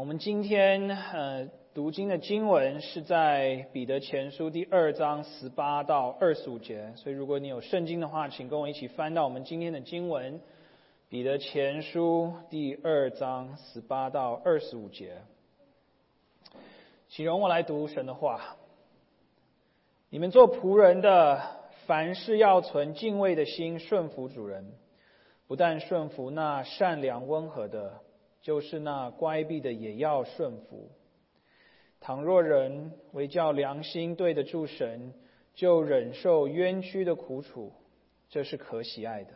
我们今天呃读经的经文是在彼得前书第二章十八到二十五节，所以如果你有圣经的话，请跟我一起翻到我们今天的经文，彼得前书第二章十八到二十五节。请容我来读神的话。你们做仆人的，凡事要存敬畏的心，顺服主人，不但顺服那善良温和的。就是那乖僻的也要顺服。倘若人为叫良心对得住神，就忍受冤屈的苦楚，这是可喜爱的。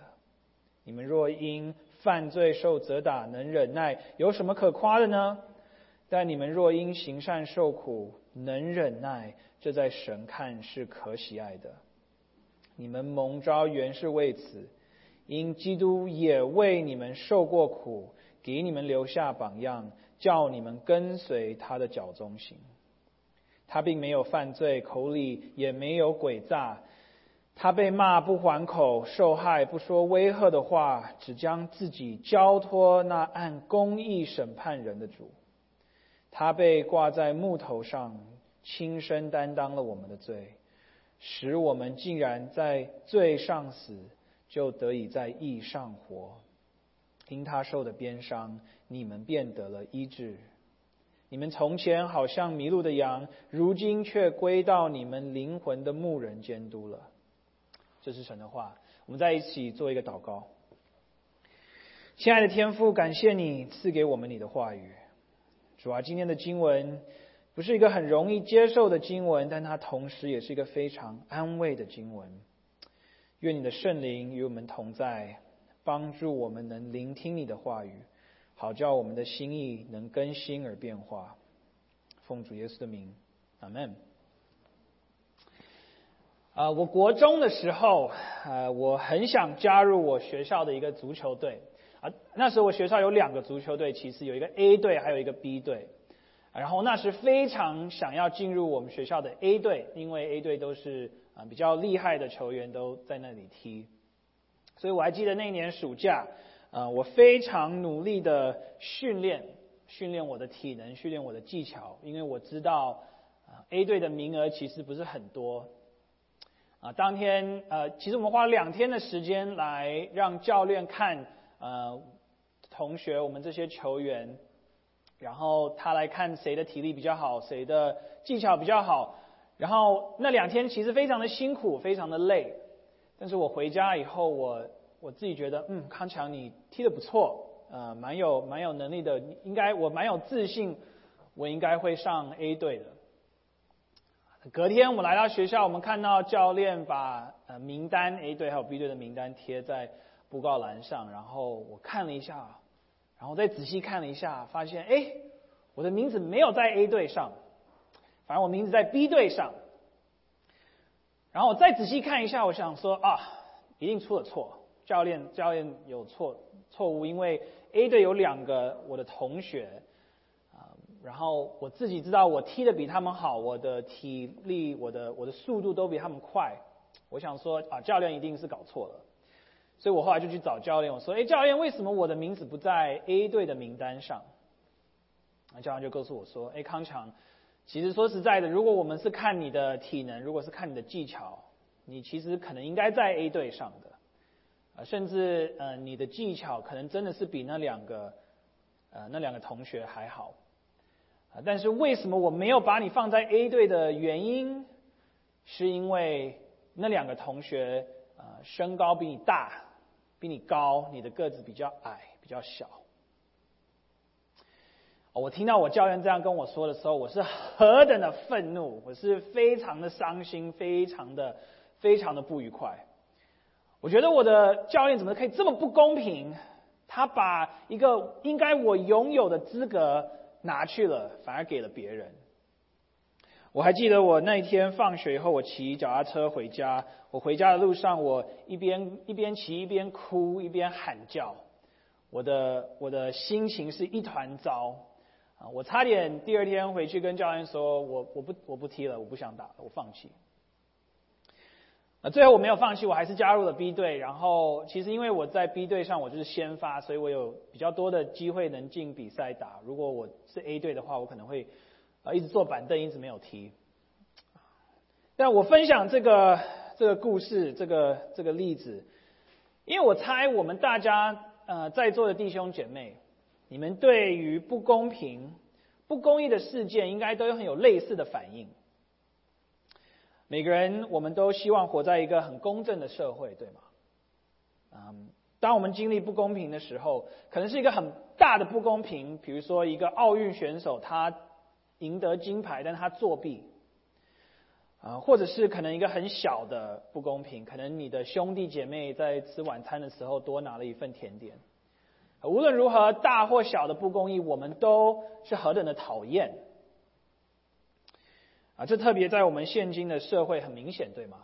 你们若因犯罪受责打，能忍耐，有什么可夸的呢？但你们若因行善受苦，能忍耐，这在神看是可喜爱的。你们蒙召原是为此，因基督也为你们受过苦。给你们留下榜样，叫你们跟随他的脚中行。他并没有犯罪，口里也没有诡诈。他被骂不还口，受害不说威吓的话，只将自己交托那按公义审判人的主。他被挂在木头上，亲身担当了我们的罪，使我们竟然在罪上死，就得以在义上活。因他受的鞭伤，你们便得了医治。你们从前好像迷路的羊，如今却归到你们灵魂的牧人监督了。这是神的话。我们在一起做一个祷告。亲爱的天父，感谢你赐给我们你的话语。主啊，今天的经文不是一个很容易接受的经文，但它同时也是一个非常安慰的经文。愿你的圣灵与我们同在。帮助我们能聆听你的话语，好叫我们的心意能更新而变化。奉主耶稣的名，阿门。啊，我国中的时候，呃，我很想加入我学校的一个足球队。啊，那时候我学校有两个足球队，其实有一个 A 队，还有一个 B 队。然后那时非常想要进入我们学校的 A 队，因为 A 队都是啊比较厉害的球员都在那里踢。所以我还记得那一年暑假，呃，我非常努力的训练，训练我的体能，训练我的技巧，因为我知道，啊，A 队的名额其实不是很多，啊，当天，呃，其实我们花两天的时间来让教练看，呃，同学，我们这些球员，然后他来看谁的体力比较好，谁的技巧比较好，然后那两天其实非常的辛苦，非常的累。但是我回家以后，我我自己觉得，嗯，康强你踢得不错，呃，蛮有蛮有能力的，应该我蛮有自信，我应该会上 A 队的。隔天我们来到学校，我们看到教练把呃名单 A 队还有 B 队的名单贴在布告栏上，然后我看了一下，然后再仔细看了一下，发现哎，我的名字没有在 A 队上，反正我名字在 B 队上。然后我再仔细看一下，我想说啊，一定出了错，教练教练有错错误，因为 A 队有两个我的同学啊，然后我自己知道我踢的比他们好，我的体力、我的我的速度都比他们快，我想说啊，教练一定是搞错了，所以我后来就去找教练，我说，哎，教练，为什么我的名字不在 A 队的名单上？那教练就告诉我说，哎，康强。其实说实在的，如果我们是看你的体能，如果是看你的技巧，你其实可能应该在 A 队上的，啊，甚至呃你的技巧可能真的是比那两个呃那两个同学还好，啊，但是为什么我没有把你放在 A 队的原因，是因为那两个同学呃身高比你大，比你高，你的个子比较矮，比较小。我听到我教练这样跟我说的时候，我是何等的愤怒，我是非常的伤心，非常的非常的不愉快。我觉得我的教练怎么可以这么不公平？他把一个应该我拥有的资格拿去了，反而给了别人。我还记得我那一天放学以后，我骑脚踏车回家，我回家的路上，我一边一边骑一边哭一边喊叫，我的我的心情是一团糟。我差点第二天回去跟教练说，我我不我不踢了，我不想打了，我放弃。啊，最后我没有放弃，我还是加入了 B 队。然后其实因为我在 B 队上我就是先发，所以我有比较多的机会能进比赛打。如果我是 A 队的话，我可能会啊一直坐板凳，一直没有踢。但我分享这个这个故事，这个这个例子，因为我猜我们大家呃在座的弟兄姐妹，你们对于不公平、不公义的事件，应该都有很有类似的反应。每个人，我们都希望活在一个很公正的社会，对吗？嗯，当我们经历不公平的时候，可能是一个很大的不公平，比如说一个奥运选手他赢得金牌，但他作弊，啊，或者是可能一个很小的不公平，可能你的兄弟姐妹在吃晚餐的时候多拿了一份甜点。无论如何，大或小的不公义，我们都是何等的讨厌。啊，这特别在我们现今的社会很明显，对吗？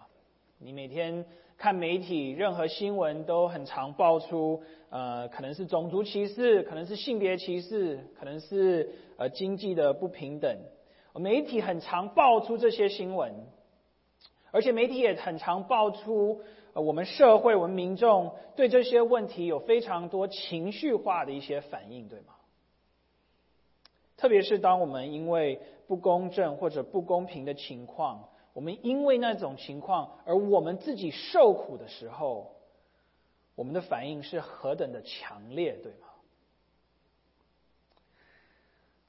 你每天看媒体，任何新闻都很常爆出，呃，可能是种族歧视，可能是性别歧视，可能是呃经济的不平等。媒体很常爆出这些新闻，而且媒体也很常爆出，我们社会、我们民众对这些问题有非常多情绪化的一些反应，对吗？特别是当我们因为不公正或者不公平的情况，我们因为那种情况而我们自己受苦的时候，我们的反应是何等的强烈，对吗？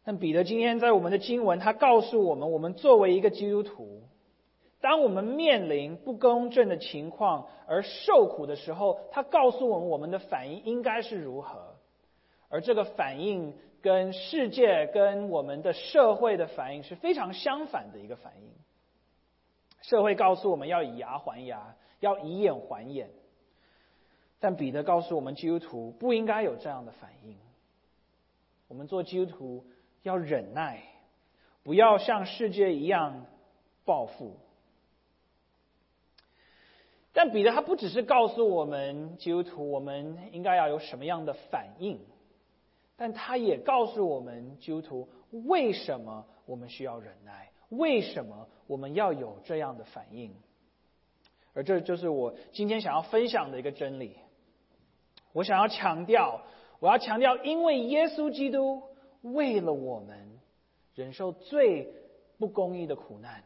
但彼得今天在我们的经文，他告诉我们，我们作为一个基督徒，当我们面临不公正的情况而受苦的时候，他告诉我们，我们的反应应该是如何，而这个反应。跟世界、跟我们的社会的反应是非常相反的一个反应。社会告诉我们要以牙还牙，要以眼还眼，但彼得告诉我们，基督徒不应该有这样的反应。我们做基督徒要忍耐，不要像世界一样报复。但彼得他不只是告诉我们基督徒，我们应该要有什么样的反应。但他也告诉我们基督徒为什么我们需要忍耐，为什么我们要有这样的反应，而这就是我今天想要分享的一个真理。我想要强调，我要强调，因为耶稣基督为了我们忍受最不公义的苦难，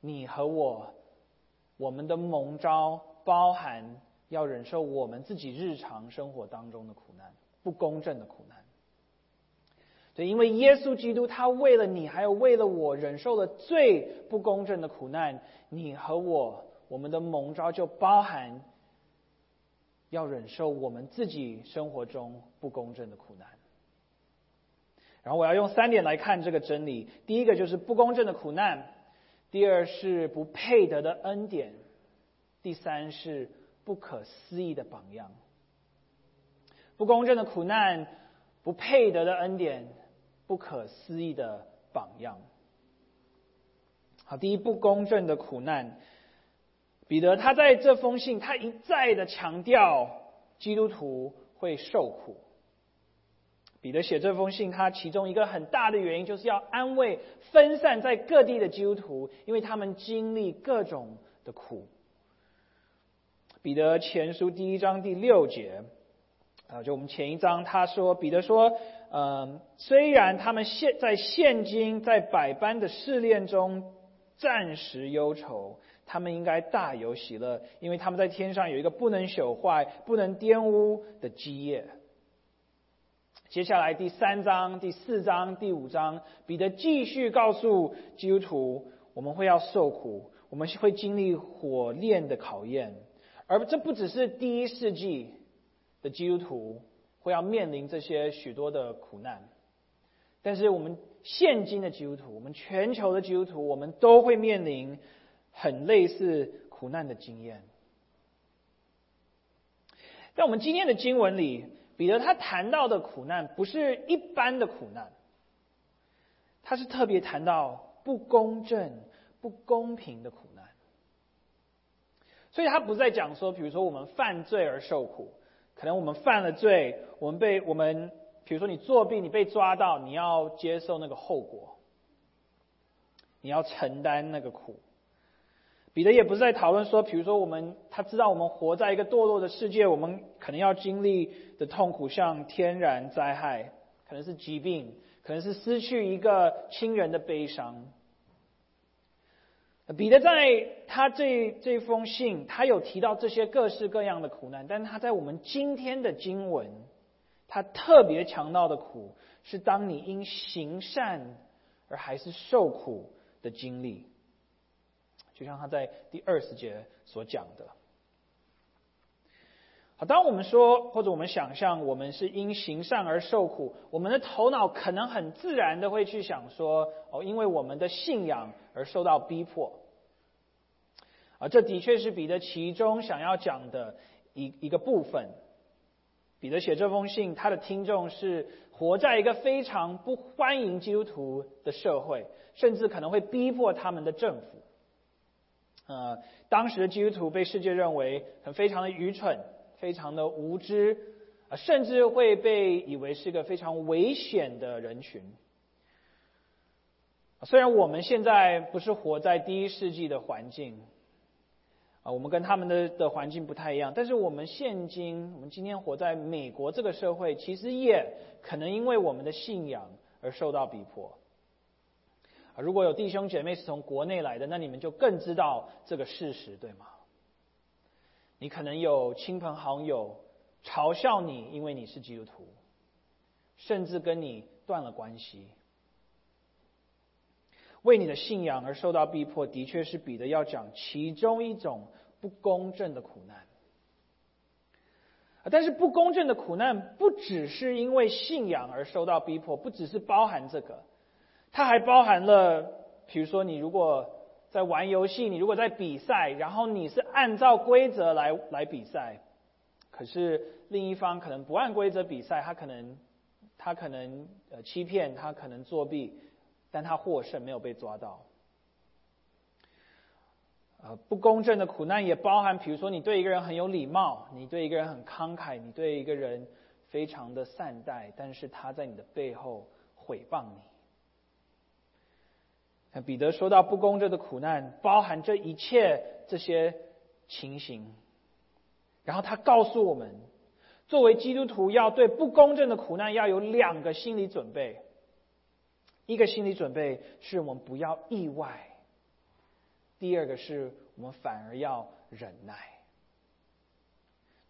你和我，我们的蒙召包含要忍受我们自己日常生活当中的苦难。不公正的苦难，对，因为耶稣基督他为了你，还有为了我，忍受了最不公正的苦难。你和我，我们的蒙召就包含要忍受我们自己生活中不公正的苦难。然后我要用三点来看这个真理：第一个就是不公正的苦难；第二是不配得的恩典；第三是不可思议的榜样。不公正的苦难，不配得的恩典，不可思议的榜样。好，第一，不公正的苦难。彼得他在这封信，他一再的强调基督徒会受苦。彼得写这封信，他其中一个很大的原因，就是要安慰分散在各地的基督徒，因为他们经历各种的苦。彼得前书第一章第六节。啊，就我们前一章他说，彼得说，嗯，虽然他们现在现今在百般的试炼中暂时忧愁，他们应该大有喜乐，因为他们在天上有一个不能朽坏、不能玷污的基业。接下来第三章、第四章、第五章，彼得继续告诉基督徒，我们会要受苦，我们会经历火炼的考验，而这不只是第一世纪。的基督徒会要面临这些许多的苦难，但是我们现今的基督徒，我们全球的基督徒，我们都会面临很类似苦难的经验。在我们今天的经文里，彼得他谈到的苦难不是一般的苦难，他是特别谈到不公正、不公平的苦难，所以他不再讲说，比如说我们犯罪而受苦。可能我们犯了罪，我们被我们，比如说你作弊，你被抓到，你要接受那个后果，你要承担那个苦。彼得也不是在讨论说，比如说我们他知道我们活在一个堕落的世界，我们可能要经历的痛苦，像天然灾害，可能是疾病，可能是失去一个亲人的悲伤。彼得在他这这封信，他有提到这些各式各样的苦难，但是他在我们今天的经文，他特别强调的苦，是当你因行善而还是受苦的经历。就像他在第二十节所讲的，好，当我们说或者我们想象我们是因行善而受苦，我们的头脑可能很自然的会去想说，哦，因为我们的信仰而受到逼迫，啊，这的确是彼得其中想要讲的一一个部分。彼得写这封信，他的听众是活在一个非常不欢迎基督徒的社会，甚至可能会逼迫他们的政府。呃，当时的基督徒被世界认为很非常的愚蠢，非常的无知，啊，甚至会被以为是一个非常危险的人群。虽然我们现在不是活在第一世纪的环境，啊，我们跟他们的的环境不太一样，但是我们现今，我们今天活在美国这个社会，其实也可能因为我们的信仰而受到逼迫。如果有弟兄姐妹是从国内来的，那你们就更知道这个事实，对吗？你可能有亲朋好友嘲笑你，因为你是基督徒，甚至跟你断了关系，为你的信仰而受到逼迫，的确是彼得要讲其中一种不公正的苦难。但是不公正的苦难不只是因为信仰而受到逼迫，不只是包含这个。它还包含了，比如说，你如果在玩游戏，你如果在比赛，然后你是按照规则来来比赛，可是另一方可能不按规则比赛，他可能他可能呃欺骗，他可能作弊，但他获胜没有被抓到。呃，不公正的苦难也包含，比如说你对一个人很有礼貌，你对一个人很慷慨，你对一个人非常的善待，但是他在你的背后毁谤你。彼得说到不公正的苦难，包含这一切这些情形。然后他告诉我们，作为基督徒要对不公正的苦难要有两个心理准备。一个心理准备是我们不要意外；第二个是我们反而要忍耐。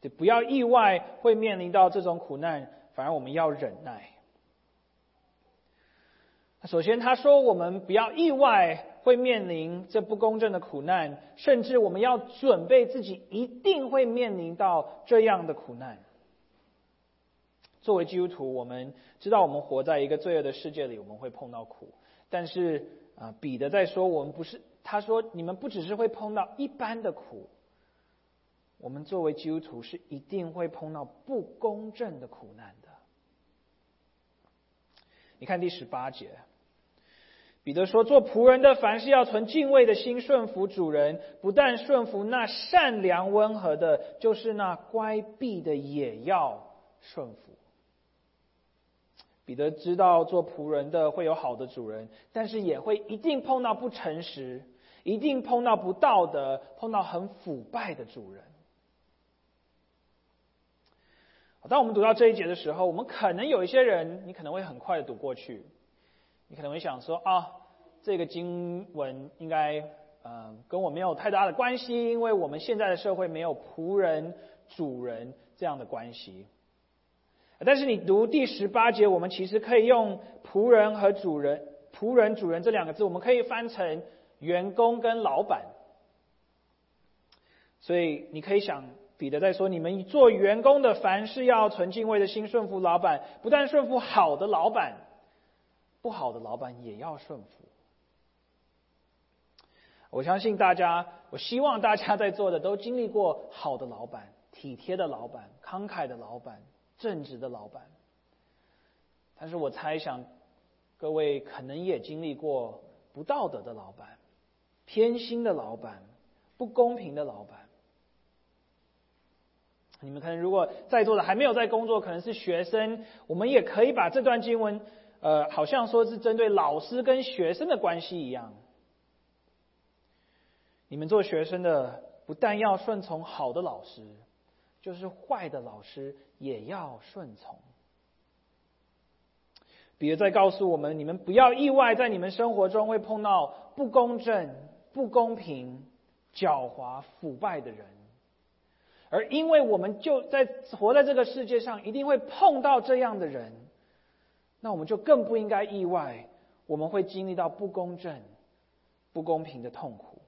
对，不要意外会面临到这种苦难，反而我们要忍耐。首先，他说我们不要意外会面临这不公正的苦难，甚至我们要准备自己一定会面临到这样的苦难。作为基督徒，我们知道我们活在一个罪恶的世界里，我们会碰到苦。但是啊，彼得在说我们不是，他说你们不只是会碰到一般的苦，我们作为基督徒是一定会碰到不公正的苦难的。你看第十八节。彼得说：“做仆人的，凡是要存敬畏的心，顺服主人；不但顺服那善良温和的，就是那乖僻的，也要顺服。”彼得知道做仆人的会有好的主人，但是也会一定碰到不诚实，一定碰到不道德，碰到很腐败的主人。当我们读到这一节的时候，我们可能有一些人，你可能会很快的读过去。你可能会想说啊，这个经文应该嗯跟我没有太大的关系，因为我们现在的社会没有仆人、主人这样的关系。但是你读第十八节，我们其实可以用仆人和主人、仆人、主人这两个字，我们可以翻成员工跟老板。所以你可以想，彼得在说，你们做员工的，凡事要存敬畏的心，顺服老板，不但顺服好的老板。不好的老板也要顺服。我相信大家，我希望大家在座的都经历过好的老板、体贴的老板、慷慨的老板、正直的老板。但是我猜想，各位可能也经历过不道德的老板、偏心的老板、不公平的老板。你们可能如果在座的还没有在工作，可能是学生，我们也可以把这段经文。呃，好像说是针对老师跟学生的关系一样。你们做学生的不但要顺从好的老师，就是坏的老师也要顺从。彼得在告诉我们：你们不要意外，在你们生活中会碰到不公正、不公平、狡猾、腐败的人。而因为我们就在活在这个世界上，一定会碰到这样的人，那我们就更不应该意外，我们会经历到不公正、不公平的痛苦。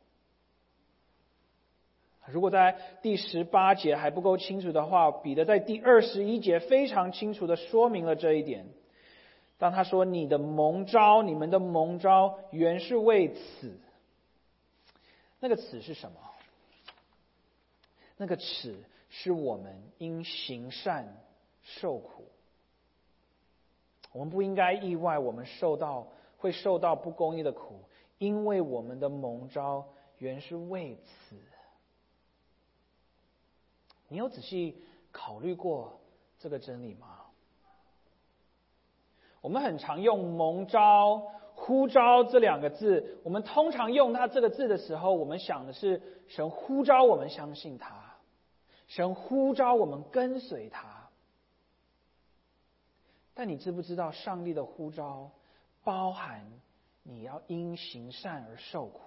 如果在第十八节还不够清楚的话，彼得在第二十一节非常清楚的说明了这一点。当他说：“你的蒙招，你们的蒙招，原是为此。”那个“此”是什么？那个“此”是我们因行善受苦。我们不应该意外，我们受到会受到不公义的苦，因为我们的蒙召原是为此。你有仔细考虑过这个真理吗？我们很常用“蒙召”“呼召”这两个字。我们通常用它这个字的时候，我们想的是神呼召我们相信他，神呼召我们跟随他。但你知不知道，上帝的呼召包含你要因行善而受苦，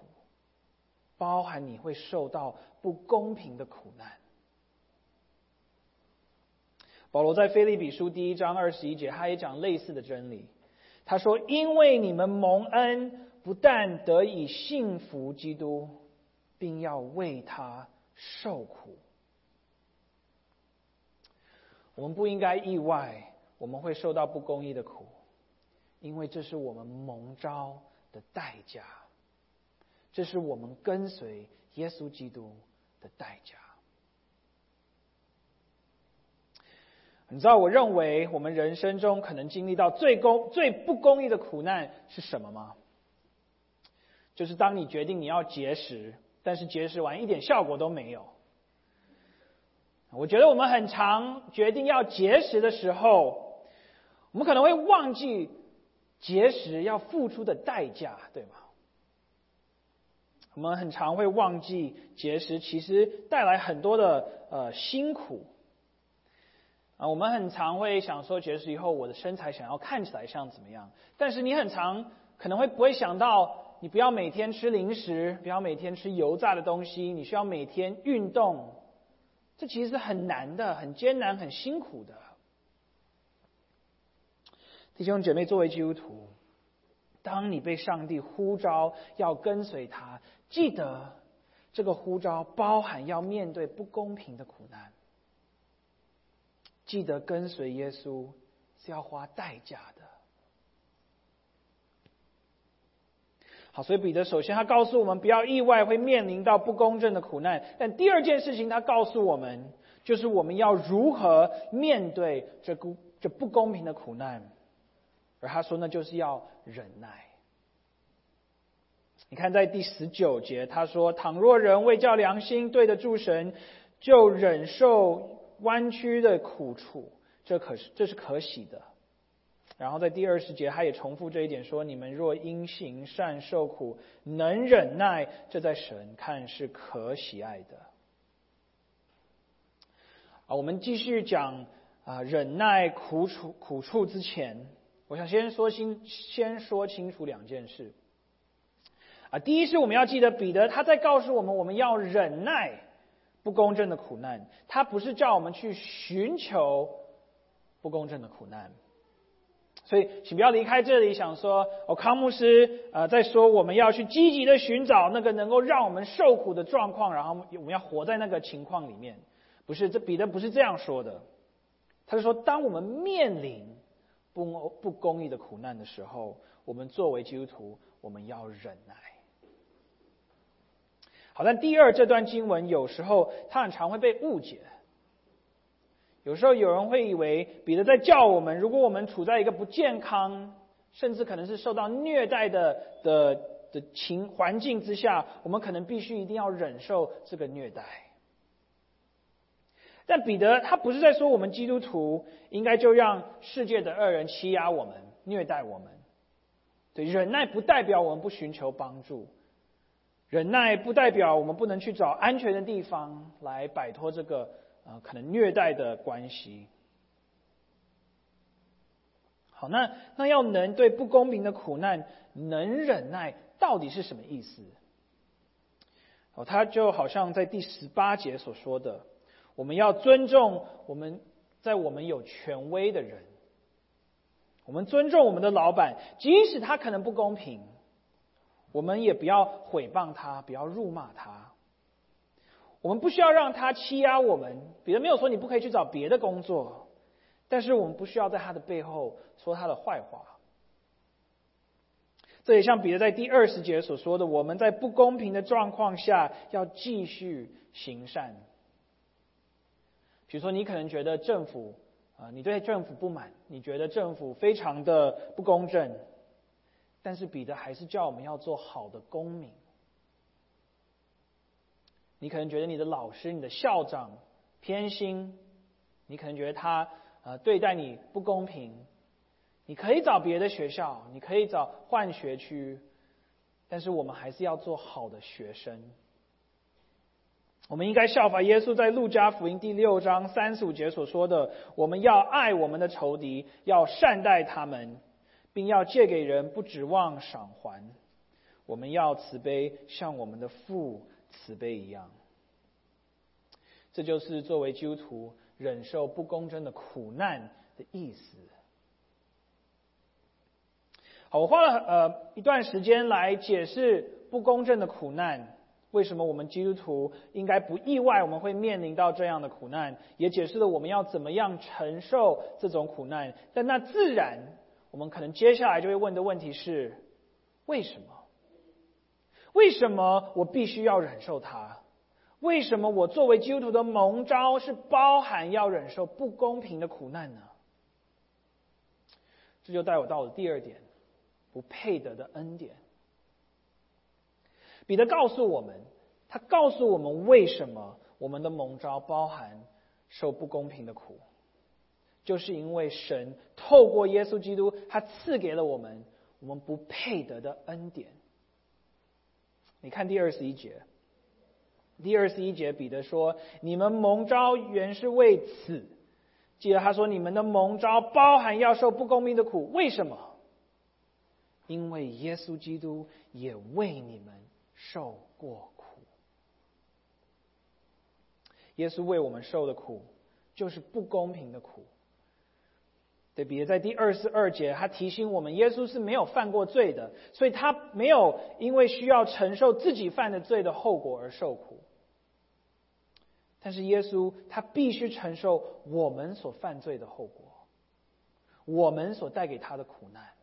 包含你会受到不公平的苦难。保罗在菲利比书第一章二十一节，他也讲类似的真理。他说：“因为你们蒙恩，不但得以信服基督，并要为他受苦。我们不应该意外，我们会受到不公义的苦，因为这是我们蒙召的代价，这是我们跟随耶稣基督的代价。”你知道，我认为我们人生中可能经历到最公、最不公义的苦难是什么吗？就是当你决定你要节食，但是节食完一点效果都没有。我觉得我们很常决定要节食的时候，我们可能会忘记节食要付出的代价，对吗？我们很常会忘记节食其实带来很多的呃辛苦。啊，我们很常会想说，节食以后我的身材想要看起来像怎么样？但是你很常可能会不会想到，你不要每天吃零食，不要每天吃油炸的东西，你需要每天运动。这其实是很难的，很艰难，很辛苦的。弟兄姐妹，作为基督徒，当你被上帝呼召要跟随他，记得这个呼召包含要面对不公平的苦难。记得跟随耶稣是要花代价的。好，所以彼得首先他告诉我们不要意外会面临到不公正的苦难，但第二件事情他告诉我们，就是我们要如何面对这不这不公平的苦难，而他说呢，就是要忍耐。你看在第十九节他说，倘若人为叫良心对得住神，就忍受。弯曲的苦楚，这可是这是可喜的。然后在第二十节，他也重复这一点，说：“你们若因行善受苦，能忍耐，这在神看是可喜爱的。”啊，我们继续讲啊，忍耐苦楚苦处之前，我想先说清先说清楚两件事。啊，第一是我们要记得彼得他在告诉我们，我们要忍耐。不公正的苦难，他不是叫我们去寻求不公正的苦难，所以请不要离开这里，想说哦，康牧师呃在说我们要去积极的寻找那个能够让我们受苦的状况，然后我们要活在那个情况里面，不是这彼得不是这样说的，他是说当我们面临不不公义的苦难的时候，我们作为基督徒，我们要忍耐。好，但第二这段经文有时候它很常会被误解。有时候有人会以为彼得在叫我们，如果我们处在一个不健康，甚至可能是受到虐待的的的情环境之下，我们可能必须一定要忍受这个虐待。但彼得他不是在说我们基督徒应该就让世界的恶人欺压我们、虐待我们。对，忍耐不代表我们不寻求帮助。忍耐不代表我们不能去找安全的地方来摆脱这个呃可能虐待的关系。好，那那要能对不公平的苦难能忍耐，到底是什么意思？哦，他就好像在第十八节所说的，我们要尊重我们在我们有权威的人，我们尊重我们的老板，即使他可能不公平，我们也不要毁谤他，不要辱骂他。我们不需要让他欺压我们。彼得没有说你不可以去找别的工作，但是我们不需要在他的背后说他的坏话。这也像彼得在第二十节所说的，我们在不公平的状况下要继续行善。比如说，你可能觉得政府啊，你对政府不满，你觉得政府非常的不公正，但是彼得还是叫我们要做好的公民。你可能觉得你的老师、你的校长偏心，你可能觉得他呃对待你不公平。你可以找别的学校，你可以找换学区，但是我们还是要做好的学生。我们应该效法耶稣在路加福音第六章三十五节所说的：“我们要爱我们的仇敌，要善待他们，并要借给人，不指望赏还。我们要慈悲，像我们的父慈悲一样。”这就是作为基督徒忍受不公正的苦难的意思。好，我花了呃一段时间来解释不公正的苦难，为什么我们基督徒应该不意外我们会面临到这样的苦难，也解释了我们要怎么样承受这种苦难。但那自然，我们可能接下来就会问的问题是：为什么？为什么我必须要忍受它？为什么我作为基督徒的蒙召是包含要忍受不公平的苦难呢？这就带我到了第二点。不配得的恩典。彼得告诉我们，他告诉我们为什么我们的蒙召包含受不公平的苦，就是因为神透过耶稣基督，他赐给了我们我们不配得的恩典。你看第二十一节，第二十一节，彼得说：“你们蒙召原是为此。”记得他说：“你们的蒙召包含要受不公平的苦，为什么？”因为耶稣基督也为你们受过苦，耶稣为我们受的苦就是不公平的苦。对，比如在第二十二节，他提醒我们，耶稣是没有犯过罪的，所以他没有因为需要承受自己犯的罪的后果而受苦。但是耶稣他必须承受我们所犯罪的后果，我们所带给他的苦难。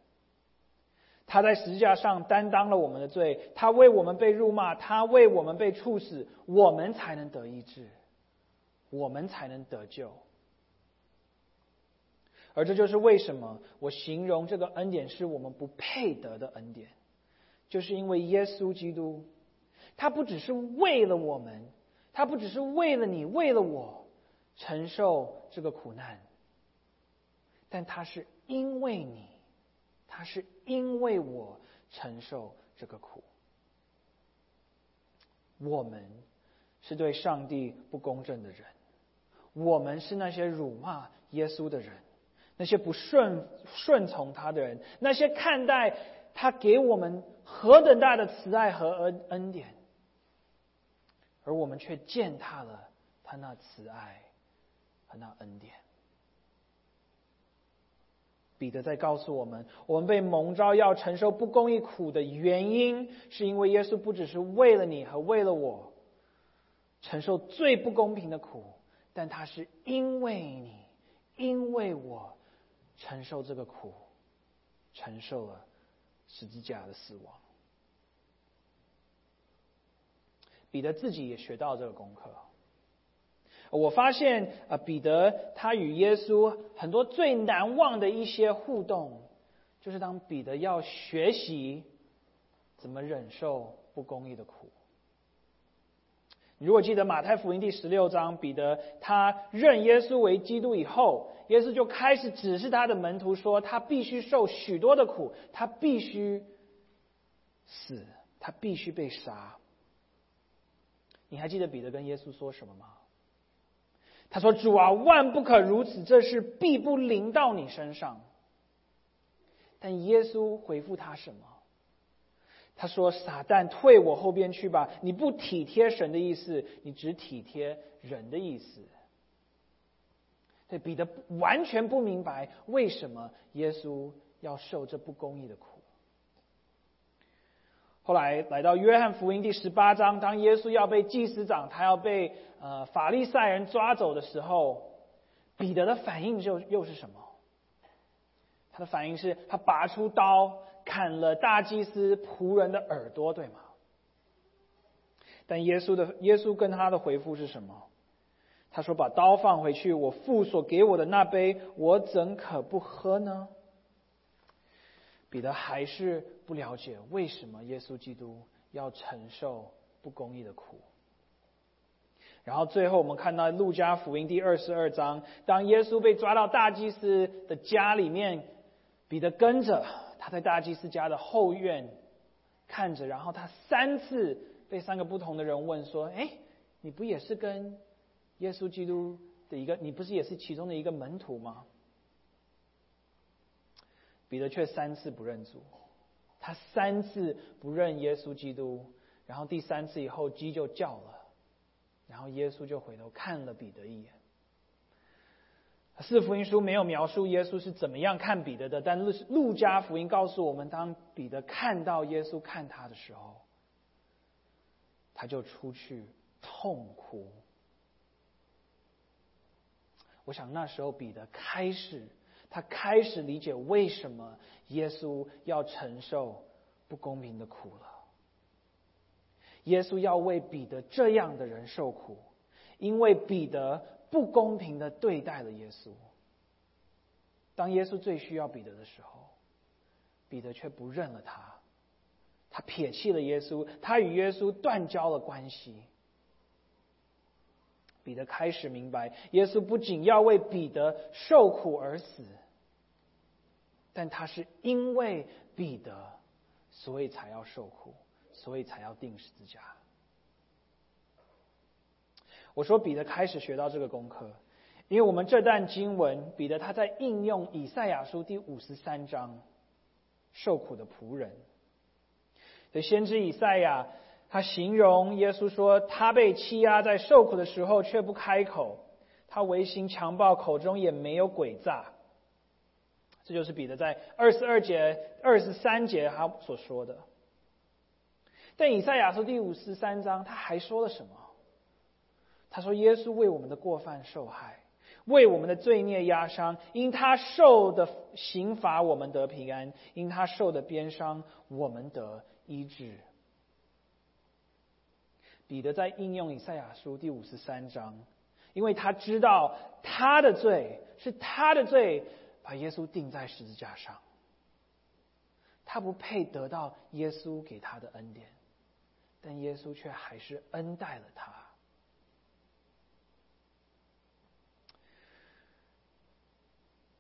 他在十字架上担当了我们的罪，他为我们被辱骂，他为我们被处死，我们才能得医治，我们才能得救。而这就是为什么我形容这个恩典是我们不配得的恩典，就是因为耶稣基督，他不只是为了我们，他不只是为了你，为了我承受这个苦难，但他是因为你。他是因为我承受这个苦，我们是对上帝不公正的人，我们是那些辱骂耶稣的人，那些不顺顺从他的人，那些看待他给我们何等大的慈爱和恩恩典，而我们却践踏了他那慈爱和那恩典。彼得在告诉我们，我们被蒙召要承受不公义苦的原因，是因为耶稣不只是为了你和为了我承受最不公平的苦，但他是因为你，因为我承受这个苦，承受了十字架的死亡。彼得自己也学到这个功课。我发现啊，彼得他与耶稣很多最难忘的一些互动，就是当彼得要学习怎么忍受不公义的苦。你如果记得马太福音第十六章，彼得他认耶稣为基督以后，耶稣就开始指示他的门徒说，他必须受许多的苦，他必须死，他必须被杀。你还记得彼得跟耶稣说什么吗？他说：“主啊，万不可如此，这事必不临到你身上。”但耶稣回复他什么？他说：“撒旦，退我后边去吧！你不体贴神的意思，你只体贴人的意思。”对彼得完全不明白为什么耶稣要受这不公义的苦。后来来到约翰福音第十八章，当耶稣要被祭司长，他要被呃法利赛人抓走的时候，彼得的反应就又是什么？他的反应是他拔出刀砍了大祭司仆人的耳朵，对吗？但耶稣的耶稣跟他的回复是什么？他说：“把刀放回去，我父所给我的那杯，我怎可不喝呢？”彼得还是不了解为什么耶稣基督要承受不公义的苦。然后最后我们看到路加福音第二十二章，当耶稣被抓到大祭司的家里面，彼得跟着他在大祭司家的后院看着，然后他三次被三个不同的人问说：“哎，你不也是跟？”耶稣基督的一个，你不是也是其中的一个门徒吗？彼得却三次不认主，他三次不认耶稣基督，然后第三次以后鸡就叫了，然后耶稣就回头看了彼得一眼。四福音书没有描述耶稣是怎么样看彼得的，但路路加福音告诉我们，当彼得看到耶稣看他的时候，他就出去痛哭。我想那时候彼得开始，他开始理解为什么耶稣要承受不公平的苦了。耶稣要为彼得这样的人受苦，因为彼得不公平的对待了耶稣。当耶稣最需要彼得的时候，彼得却不认了他，他撇弃了耶稣，他与耶稣断交了关系。彼得开始明白，耶稣不仅要为彼得受苦而死，但他是因为彼得，所以才要受苦，所以才要钉十字架。我说彼得开始学到这个功课，因为我们这段经文，彼得他在应用以赛亚书第五十三章受苦的仆人，的先知以赛亚。他形容耶稣说：“他被欺压，在受苦的时候却不开口；他违心强暴，口中也没有诡诈。”这就是彼得在二十二节、二十三节他所说的。但以赛亚书第五十三章他还说了什么？他说：“耶稣为我们的过犯受害，为我们的罪孽压伤。因他受的刑罚，我们得平安；因他受的鞭伤，我们得医治。”彼得在应用以赛亚书第五十三章，因为他知道他的罪是他的罪，把耶稣钉在十字架上。他不配得到耶稣给他的恩典，但耶稣却还是恩待了他。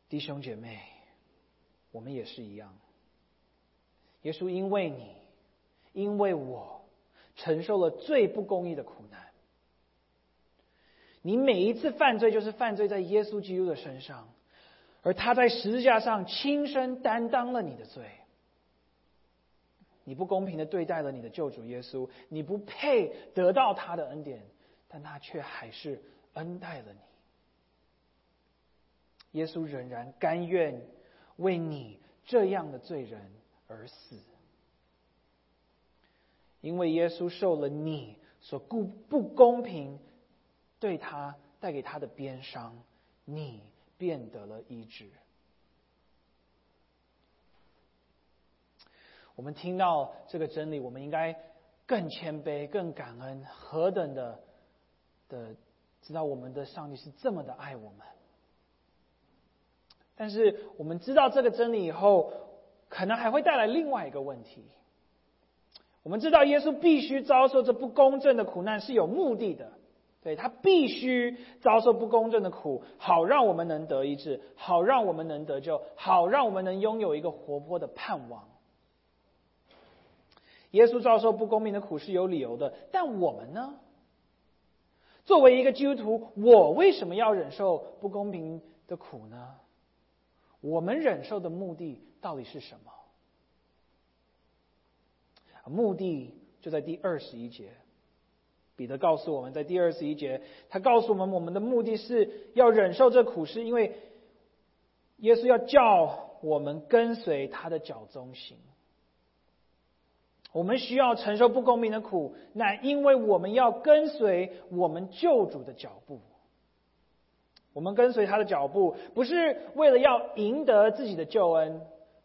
弟兄姐妹，我们也是一样。耶稣因为你，因为我。承受了最不公义的苦难，你每一次犯罪就是犯罪在耶稣基督的身上，而他在十字架上亲身担当了你的罪。你不公平的对待了你的救主耶稣，你不配得到他的恩典，但他却还是恩待了你。耶稣仍然甘愿为你这样的罪人而死。因为耶稣受了你所不不公平对他带给他的鞭伤，你变得了医治。我们听到这个真理，我们应该更谦卑、更感恩，何等的的知道我们的上帝是这么的爱我们。但是我们知道这个真理以后，可能还会带来另外一个问题。我们知道耶稣必须遭受这不公正的苦难是有目的的，对他必须遭受不公正的苦，好让我们能得医治，好让我们能得救，好让我们能拥有一个活泼的盼望。耶稣遭受不公平的苦是有理由的，但我们呢？作为一个基督徒，我为什么要忍受不公平的苦呢？我们忍受的目的到底是什么？目的就在第二十一节。彼得告诉我们在第二十一节，他告诉我们，我们的目的是要忍受这苦，是因为耶稣要叫我们跟随他的脚中行。我们需要承受不公平的苦，那因为我们要跟随我们救主的脚步。我们跟随他的脚步，不是为了要赢得自己的救恩，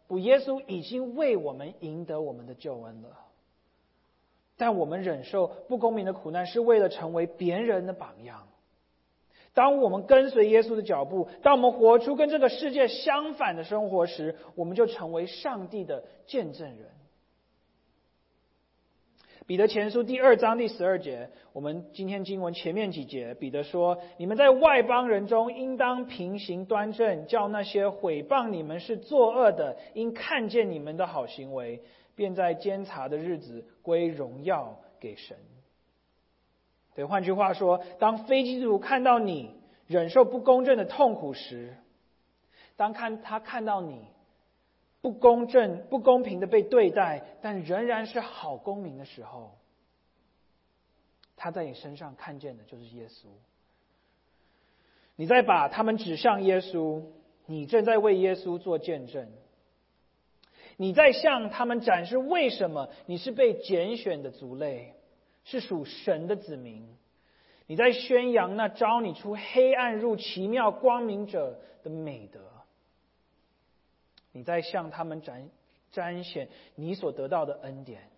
不，耶稣已经为我们赢得我们的救恩了。但我们忍受不公平的苦难，是为了成为别人的榜样。当我们跟随耶稣的脚步，当我们活出跟这个世界相反的生活时，我们就成为上帝的见证人。彼得前书第二章第十二节，我们今天经文前面几节，彼得说：“你们在外邦人中，应当平行端正，叫那些毁谤你们是作恶的，因看见你们的好行为。”便在监察的日子归荣耀给神。对，换句话说，当非基督徒看到你忍受不公正的痛苦时，当看他看到你不公正、不公平的被对待，但仍然是好公民的时候，他在你身上看见的就是耶稣。你在把他们指向耶稣，你正在为耶稣做见证。你在向他们展示为什么你是被拣选的族类，是属神的子民。你在宣扬那招你出黑暗入奇妙光明者的美德。你在向他们展彰显你所得到的恩典，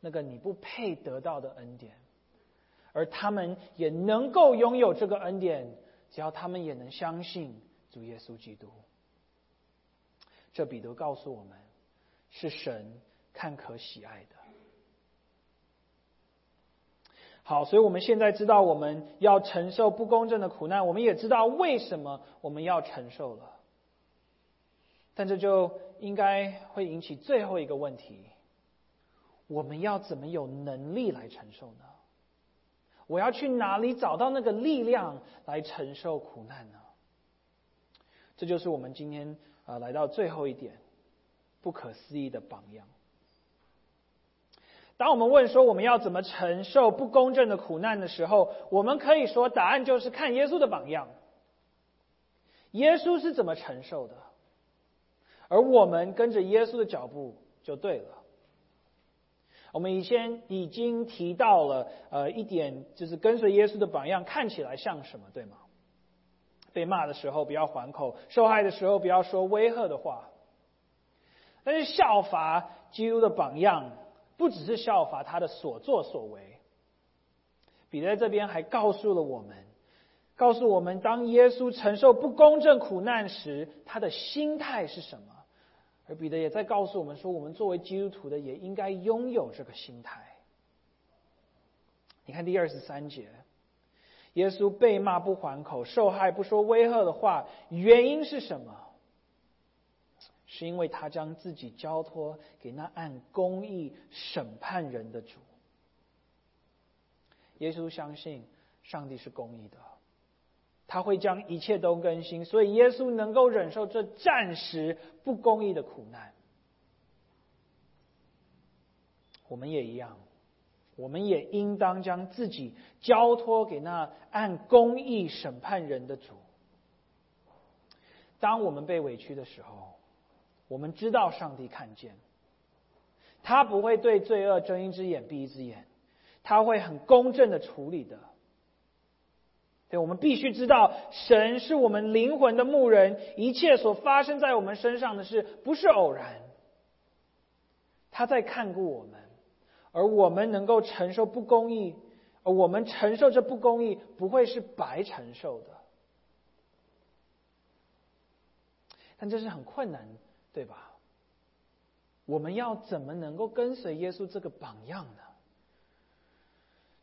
那个你不配得到的恩典，而他们也能够拥有这个恩典，只要他们也能相信主耶稣基督。这彼得告诉我们，是神看可喜爱的。好，所以我们现在知道我们要承受不公正的苦难，我们也知道为什么我们要承受了。但这就应该会引起最后一个问题：我们要怎么有能力来承受呢？我要去哪里找到那个力量来承受苦难呢？这就是我们今天。啊，来到最后一点，不可思议的榜样。当我们问说我们要怎么承受不公正的苦难的时候，我们可以说答案就是看耶稣的榜样。耶稣是怎么承受的，而我们跟着耶稣的脚步就对了。我们以前已经提到了，呃，一点就是跟随耶稣的榜样看起来像什么，对吗？被骂的时候不要还口，受害的时候不要说威吓的话。但是效法基督的榜样，不只是效法他的所作所为。彼得这边还告诉了我们，告诉我们，当耶稣承受不公正苦难时，他的心态是什么？而彼得也在告诉我们说，我们作为基督徒的，也应该拥有这个心态。你看第二十三节。耶稣被骂不还口，受害不说威吓的话，原因是什么？是因为他将自己交托给那按公义审判人的主。耶稣相信上帝是公义的，他会将一切都更新，所以耶稣能够忍受这暂时不公义的苦难。我们也一样。我们也应当将自己交托给那按公义审判人的主。当我们被委屈的时候，我们知道上帝看见，他不会对罪恶睁一只眼闭一只眼，他会很公正的处理的。对，我们必须知道，神是我们灵魂的牧人，一切所发生在我们身上的事不是偶然，他在看顾我们。而我们能够承受不公义，而我们承受这不公义不会是白承受的。但这是很困难，对吧？我们要怎么能够跟随耶稣这个榜样呢？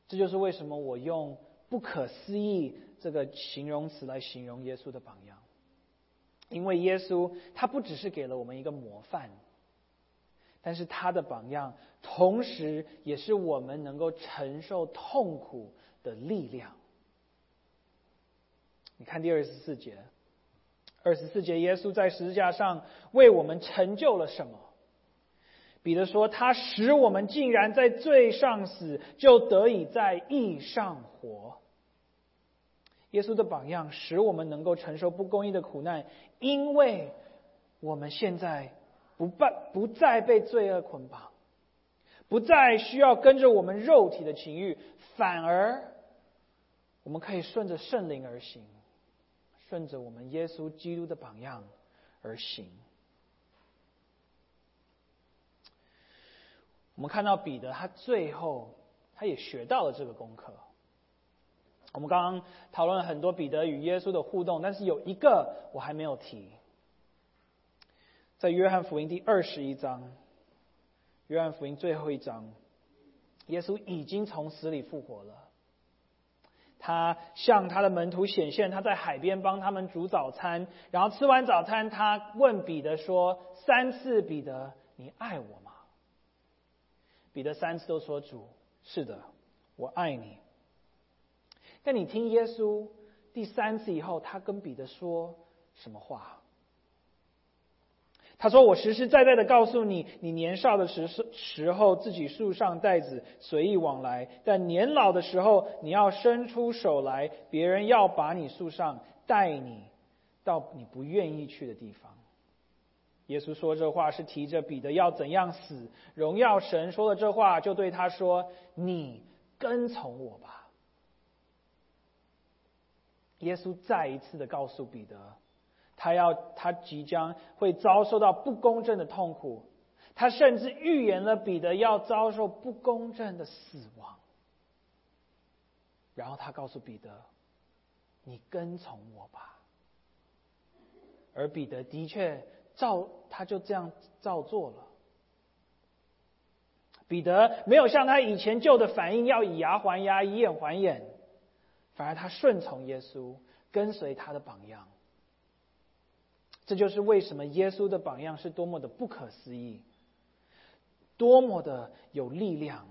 这就是为什么我用不可思议这个形容词来形容耶稣的榜样，因为耶稣他不只是给了我们一个模范。但是他的榜样，同时也是我们能够承受痛苦的力量。你看第二十四节，二十四节，耶稣在十字架上为我们成就了什么？彼得说：“他使我们竟然在罪上死，就得以在义上活。”耶稣的榜样使我们能够承受不公义的苦难，因为我们现在不被不再被罪恶捆绑，不再需要跟着我们肉体的情欲，反而我们可以顺着圣灵而行，顺着我们耶稣基督的榜样而行。我们看到彼得，他最后他也学到了这个功课。我们刚刚讨论了很多彼得与耶稣的互动，但是有一个我还没有提，在约翰福音第二十一章，约翰福音最后一章，耶稣已经从死里复活了。他向他的门徒显现，他在海边帮他们煮早餐，然后吃完早餐，他问彼得说：“三次，彼得，你爱我吗？”彼得三次都说：“主，是的，我爱你。”但你听耶稣第三次以后，他跟彼得说什么话？他说：“我实实在在的告诉你，你年少的时时候自己束上带子随意往来；但年老的时候，你要伸出手来，别人要把你束上，带你到你不愿意去的地方。”耶稣说这话是提着彼得要怎样死，荣耀神说了这话，就对他说：“你跟从我吧。”耶稣再一次的告诉彼得，他要他即将会遭受到不公正的痛苦，他甚至预言了彼得要遭受不公正的死亡。然后他告诉彼得：“你跟从我吧。”而彼得的确照他就这样照做了。彼得没有像他以前旧的反应，要以牙还牙，以眼还眼。反而他顺从耶稣，跟随他的榜样。这就是为什么耶稣的榜样是多么的不可思议，多么的有力量。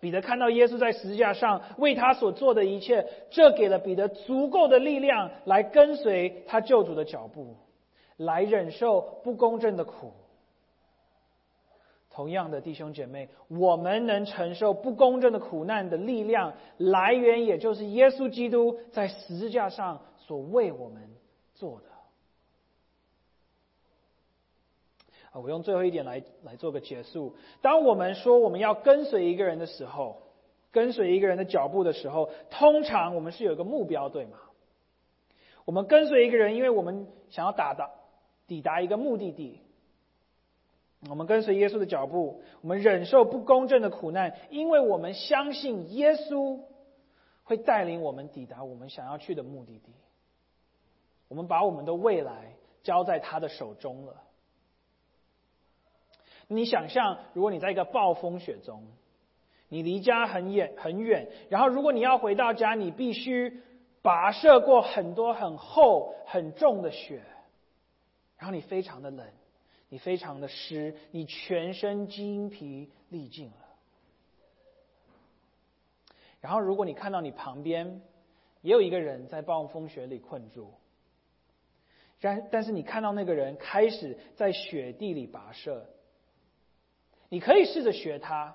彼得看到耶稣在十字架上为他所做的一切，这给了彼得足够的力量来跟随他救主的脚步，来忍受不公正的苦。同样的弟兄姐妹，我们能承受不公正的苦难的力量来源，也就是耶稣基督在十字架上所为我们做的。啊，我用最后一点来来做个结束。当我们说我们要跟随一个人的时候，跟随一个人的脚步的时候，通常我们是有一个目标，对吗？我们跟随一个人，因为我们想要达到抵达一个目的地。我们跟随耶稣的脚步，我们忍受不公正的苦难，因为我们相信耶稣会带领我们抵达我们想要去的目的地。我们把我们的未来交在他的手中了。你想象，如果你在一个暴风雪中，你离家很远很远，然后如果你要回到家，你必须跋涉过很多很厚很重的雪，然后你非常的冷。你非常的湿，你全身精疲力尽了。然后，如果你看到你旁边也有一个人在暴风雪里困住，但但是你看到那个人开始在雪地里跋涉，你可以试着学他，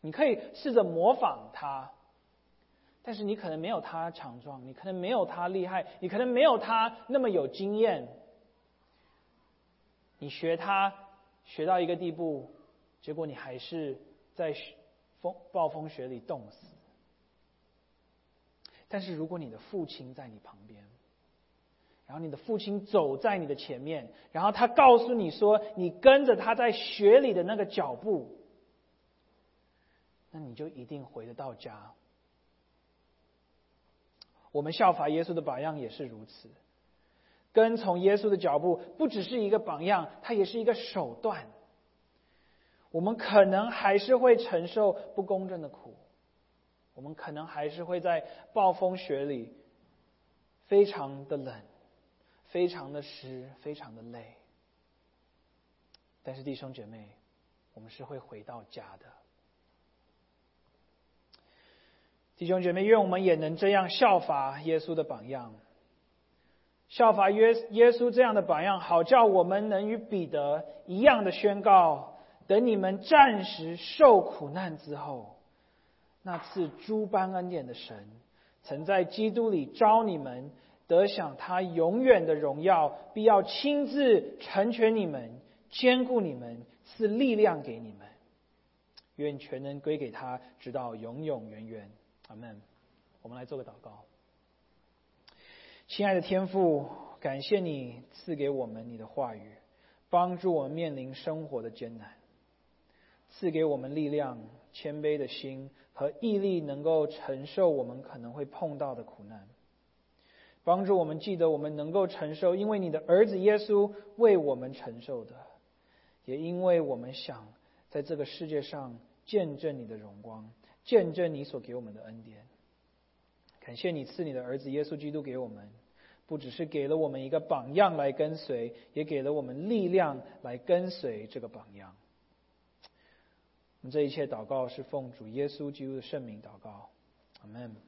你可以试着模仿他，但是你可能没有他强壮，你可能没有他厉害，你可能没有他那么有经验。你学他学到一个地步，结果你还是在风暴风雪里冻死。但是如果你的父亲在你旁边，然后你的父亲走在你的前面，然后他告诉你说你跟着他在雪里的那个脚步，那你就一定回得到家。我们效法耶稣的榜样也是如此。跟从耶稣的脚步，不只是一个榜样，它也是一个手段。我们可能还是会承受不公正的苦，我们可能还是会在暴风雪里非常的冷、非常的湿、非常的累。但是弟兄姐妹，我们是会回到家的。弟兄姐妹，愿我们也能这样效法耶稣的榜样，效法约耶稣这样的榜样，好叫我们能与彼得一样的宣告：等你们暂时受苦难之后，那赐诸般恩典的神，曾在基督里招你们得享他永远的荣耀，必要亲自成全你们，兼顾你们，赐力量给你们。愿全能归给他，直到永永远远。阿门。我们来做个祷告。亲爱的天父，感谢你赐给我们你的话语，帮助我们面临生活的艰难，赐给我们力量、谦卑的心和毅力，能够承受我们可能会碰到的苦难。帮助我们记得，我们能够承受，因为你的儿子耶稣为我们承受的，也因为我们想在这个世界上见证你的荣光。见证你所给我们的恩典，感谢你赐你的儿子耶稣基督给我们，不只是给了我们一个榜样来跟随，也给了我们力量来跟随这个榜样。我们这一切祷告是奉主耶稣基督的圣名祷告，阿门。